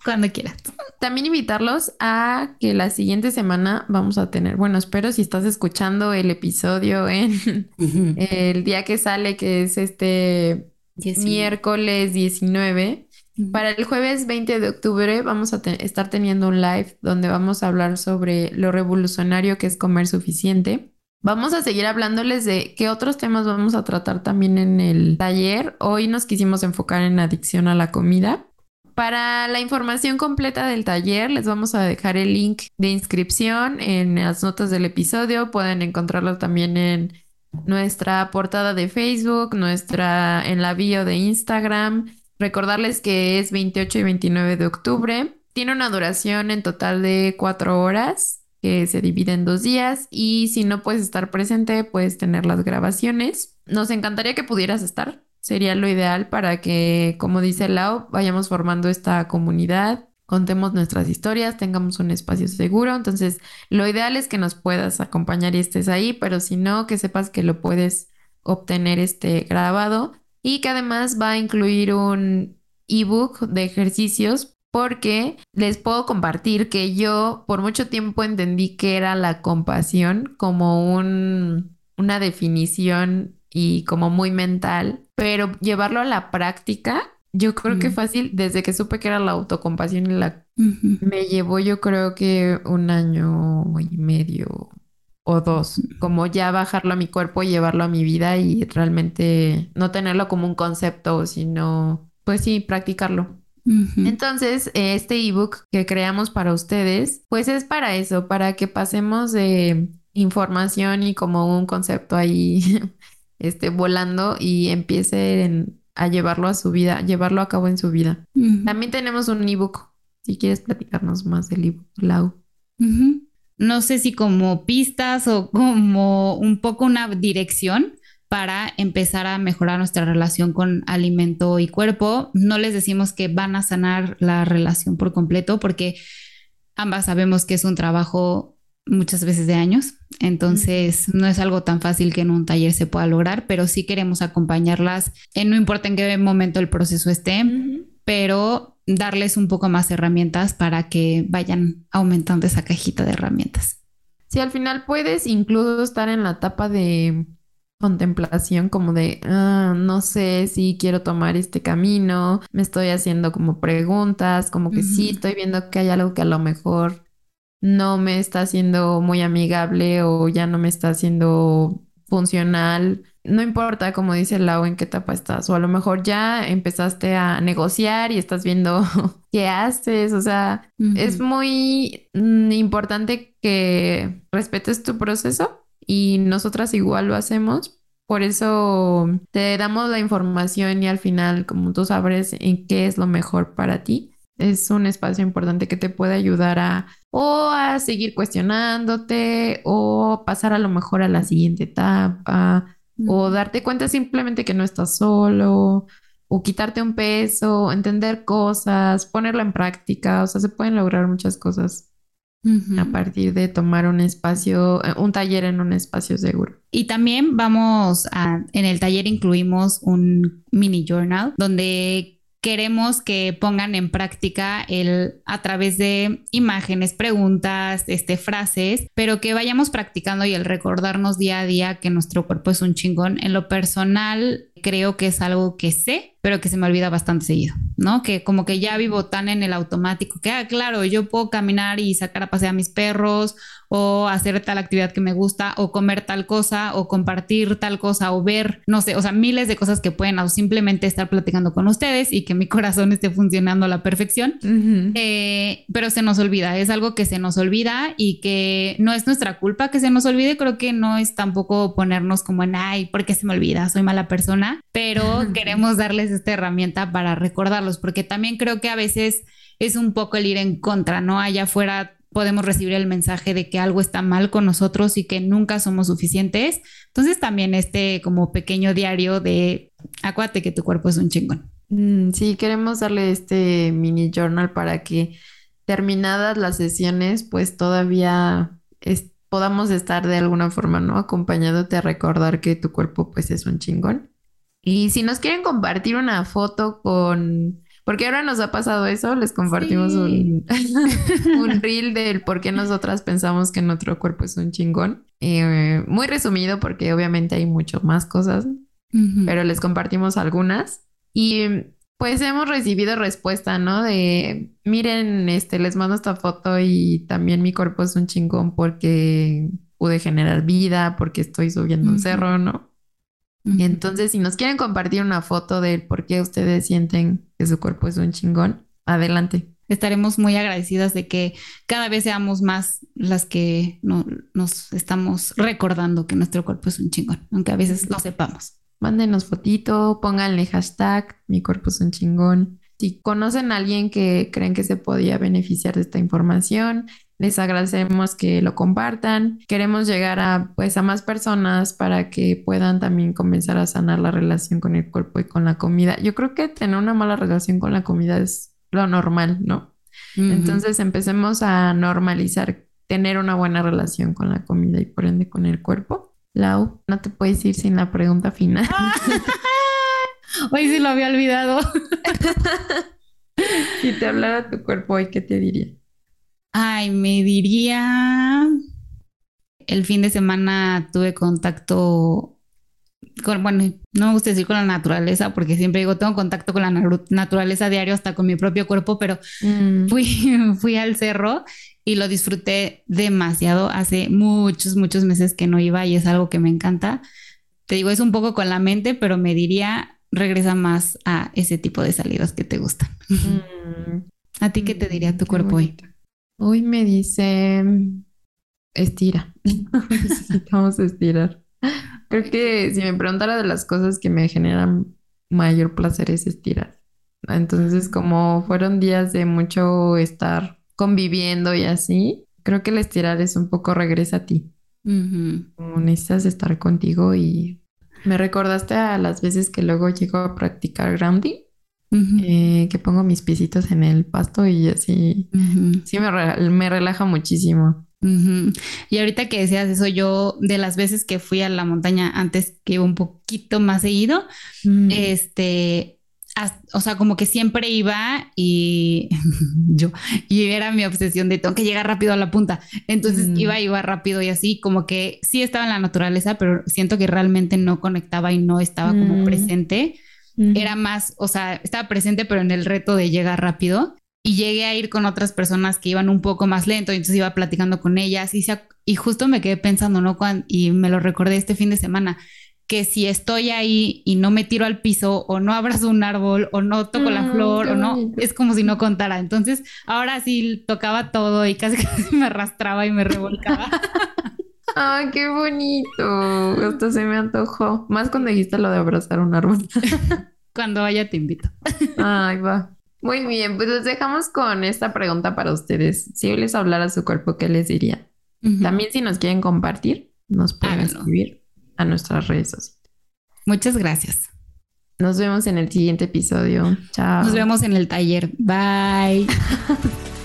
S2: Cuando quieras.
S1: También invitarlos a que la siguiente semana vamos a tener, bueno, espero si estás escuchando el episodio en el día que sale, que es este miércoles 19. Para el jueves 20 de octubre vamos a estar teniendo un live donde vamos a hablar sobre lo revolucionario que es comer suficiente. Vamos a seguir hablándoles de qué otros temas vamos a tratar también en el taller. Hoy nos quisimos enfocar en adicción a la comida. Para la información completa del taller les vamos a dejar el link de inscripción en las notas del episodio. Pueden encontrarlo también en nuestra portada de Facebook, nuestra en la bio de Instagram. Recordarles que es 28 y 29 de octubre. Tiene una duración en total de cuatro horas que se divide en dos días y si no puedes estar presente puedes tener las grabaciones. Nos encantaría que pudieras estar. Sería lo ideal para que, como dice Lau, vayamos formando esta comunidad contemos nuestras historias, tengamos un espacio seguro. Entonces, lo ideal es que nos puedas acompañar y estés ahí, pero si no, que sepas que lo puedes obtener este grabado y que además va a incluir un ebook de ejercicios porque les puedo compartir que yo por mucho tiempo entendí que era la compasión como un, una definición y como muy mental, pero llevarlo a la práctica yo creo que fácil, desde que supe que era la autocompasión y la... Me llevó yo creo que un año y medio o dos, como ya bajarlo a mi cuerpo y llevarlo a mi vida y realmente no tenerlo como un concepto, sino, pues sí, practicarlo. Entonces, este ebook que creamos para ustedes, pues es para eso, para que pasemos de información y como un concepto ahí, este, volando y empiece en a llevarlo a su vida, llevarlo a cabo en su vida. También tenemos un ebook, si quieres platicarnos más del ebook, Lau.
S2: No sé si como pistas o como un poco una dirección para empezar a mejorar nuestra relación con alimento y cuerpo. No les decimos que van a sanar la relación por completo porque ambas sabemos que es un trabajo muchas veces de años. Entonces, no es algo tan fácil que en un taller se pueda lograr, pero sí queremos acompañarlas, en, no importa en qué momento el proceso esté, pero darles un poco más herramientas para que vayan aumentando esa cajita de herramientas.
S1: Si al final puedes incluso estar en la etapa de contemplación, como de, ah, no sé si quiero tomar este camino, me estoy haciendo como preguntas, como que sí, estoy viendo que hay algo que a lo mejor no me está haciendo muy amigable o ya no me está haciendo funcional. No importa, como dice Lau, en qué etapa estás. O a lo mejor ya empezaste a negociar y estás viendo qué haces. O sea, es muy mm, importante que respetes tu proceso y nosotras igual lo hacemos. Por eso te damos la información y al final, como tú sabes, en qué es lo mejor para ti es un espacio importante que te puede ayudar a o a seguir cuestionándote o pasar a lo mejor a la siguiente etapa o darte cuenta simplemente que no estás solo o quitarte un peso, entender cosas, ponerlo en práctica, o sea, se pueden lograr muchas cosas a partir de tomar un espacio, eh, un taller en un espacio seguro.
S2: Y también vamos a, en el taller incluimos un mini journal donde queremos que pongan en práctica el a través de imágenes, preguntas, este, frases, pero que vayamos practicando y el recordarnos día a día que nuestro cuerpo es un chingón. En lo personal, creo que es algo que sé, pero que se me olvida bastante seguido, ¿no? Que como que ya vivo tan en el automático que, ah, claro, yo puedo caminar y sacar a pasear a mis perros o hacer tal actividad que me gusta o comer tal cosa o compartir tal cosa o ver, no sé, o sea, miles de cosas que pueden o simplemente estar platicando con ustedes y que mi corazón esté funcionando a la perfección, eh, pero se nos olvida, es algo que se nos olvida y que no es nuestra culpa que se nos olvide, creo que no es tampoco ponernos como en, ay, ¿por qué se me olvida? Soy mala persona, pero queremos darles esta herramienta para recordarlos, porque también creo que a veces es un poco el ir en contra, ¿no? Allá afuera podemos recibir el mensaje de que algo está mal con nosotros y que nunca somos suficientes. Entonces también este como pequeño diario de acuérdate que tu cuerpo es un chingón.
S1: Mm, sí, queremos darle este mini journal para que terminadas las sesiones, pues todavía podamos estar de alguna forma, ¿no? Acompañándote a recordar que tu cuerpo pues es un chingón. Y si nos quieren compartir una foto con porque ahora nos ha pasado eso, les compartimos un, un reel del por qué nosotras pensamos que nuestro cuerpo es un chingón. Eh, muy resumido porque obviamente hay mucho más cosas, pero les compartimos algunas. Y pues hemos recibido respuesta, ¿no? De, miren, este, les mando esta foto y también mi cuerpo es un chingón porque pude generar vida, porque estoy subiendo un cerro, ¿no? Entonces, si nos quieren compartir una foto de por qué ustedes sienten que su cuerpo es un chingón, adelante.
S2: Estaremos muy agradecidas de que cada vez seamos más las que no, nos estamos recordando que nuestro cuerpo es un chingón, aunque a veces lo sepamos.
S1: Mándenos fotito, pónganle hashtag, mi cuerpo es un chingón. Si conocen a alguien que creen que se podía beneficiar de esta información, les agradecemos que lo compartan. Queremos llegar a pues a más personas para que puedan también comenzar a sanar la relación con el cuerpo y con la comida. Yo creo que tener una mala relación con la comida es lo normal, ¿no? Entonces empecemos a normalizar tener una buena relación con la comida y por ende con el cuerpo. Lau, no te puedes ir sin la pregunta final.
S2: hoy sí lo había olvidado.
S1: si te hablara tu cuerpo hoy, ¿qué te diría?
S2: Ay, me diría. El fin de semana tuve contacto con, bueno, no me gusta decir con la naturaleza, porque siempre digo, tengo contacto con la naturaleza diario, hasta con mi propio cuerpo, pero mm. fui, fui al cerro y lo disfruté demasiado. Hace muchos, muchos meses que no iba y es algo que me encanta. Te digo, es un poco con la mente, pero me diría, regresa más a ese tipo de salidas que te gustan. Mm. ¿A ti qué te diría tu cuerpo hoy?
S1: Hoy me dice, estira. Necesitamos estirar. Creo que si me preguntara de las cosas que me generan mayor placer es estirar. Entonces, como fueron días de mucho estar conviviendo y así, creo que el estirar es un poco regresa a ti. Como necesitas estar contigo y me recordaste a las veces que luego llego a practicar grounding eh, que pongo mis piecitos en el pasto y así, sí me, me, relaja muchísimo.
S2: Y ahorita que decías eso, yo de las veces que fui a la montaña antes que iba un poquito más seguido, este, o sea, como que siempre iba y yo, y era mi obsesión de tengo que llegar rápido a la punta. Entonces iba, iba rápido y así, como que sí estaba en la naturaleza, pero siento que realmente no conectaba y no estaba como presente era más, o sea, estaba presente, pero en el reto de llegar rápido. Y llegué a ir con otras personas que iban un poco más lento, y entonces iba platicando con ellas y, y justo me quedé pensando, ¿no? y me lo recordé este fin de semana, que si estoy ahí y no me tiro al piso o no abrazo un árbol o no toco la flor o no, es como si no contara. Entonces ahora sí tocaba todo y casi, casi me arrastraba y me revolcaba.
S1: Ay, qué bonito. Esto se me antojó. Más cuando dijiste lo de abrazar un árbol.
S2: cuando vaya te invito.
S1: Ay, va. Muy bien, pues los dejamos con esta pregunta para ustedes. Si hoy les hablara a su cuerpo, ¿qué les diría? También si nos quieren compartir, nos pueden escribir a nuestras redes sociales.
S2: Muchas gracias.
S1: Nos vemos en el siguiente episodio. Chao.
S2: Nos vemos en el taller. Bye.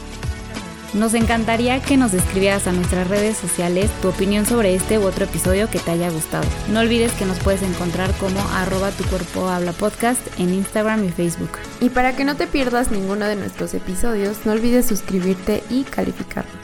S2: Nos encantaría que nos escribieras a nuestras redes sociales tu opinión sobre este u otro episodio que te haya gustado. No olvides que nos puedes encontrar como arroba tu cuerpo habla podcast en Instagram y Facebook.
S1: Y para que no te pierdas ninguno de nuestros episodios, no olvides suscribirte y calificarlo.